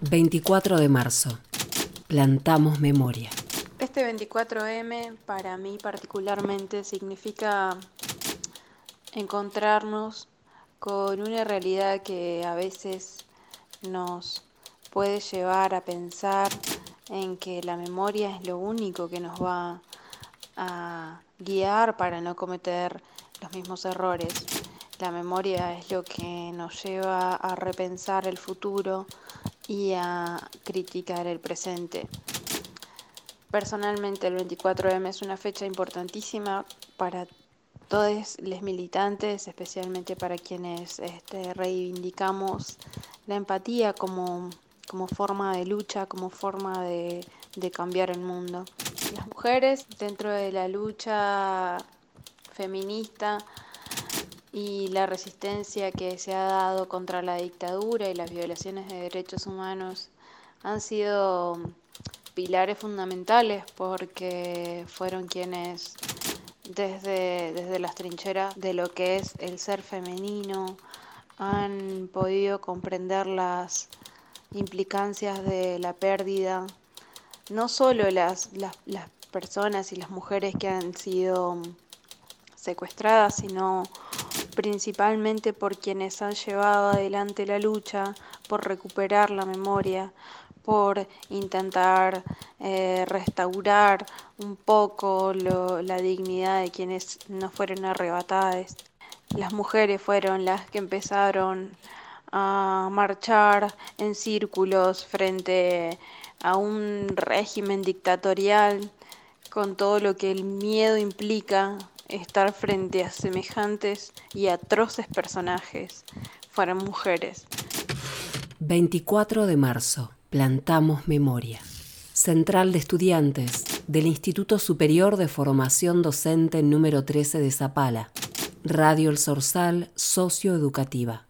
24 de marzo. Plantamos memoria. Este 24M para mí particularmente significa encontrarnos con una realidad que a veces nos puede llevar a pensar en que la memoria es lo único que nos va a guiar para no cometer los mismos errores. La memoria es lo que nos lleva a repensar el futuro y a criticar el presente. Personalmente el 24M es una fecha importantísima para todos los militantes, especialmente para quienes este, reivindicamos la empatía como, como, forma de lucha, como forma de, de cambiar el mundo. Las mujeres dentro de la lucha feminista y la resistencia que se ha dado contra la dictadura y las violaciones de derechos humanos han sido pilares fundamentales porque fueron quienes desde, desde las trincheras de lo que es el ser femenino han podido comprender las implicancias de la pérdida, no solo las, las, las personas y las mujeres que han sido secuestradas, sino principalmente por quienes han llevado adelante la lucha por recuperar la memoria, por intentar eh, restaurar un poco lo, la dignidad de quienes no fueron arrebatadas. Las mujeres fueron las que empezaron a marchar en círculos frente a un régimen dictatorial con todo lo que el miedo implica estar frente a semejantes y atroces personajes. Fueron mujeres. 24 de marzo. Plantamos memoria. Central de Estudiantes del Instituto Superior de Formación Docente número 13 de Zapala. Radio El Sorsal Socioeducativa.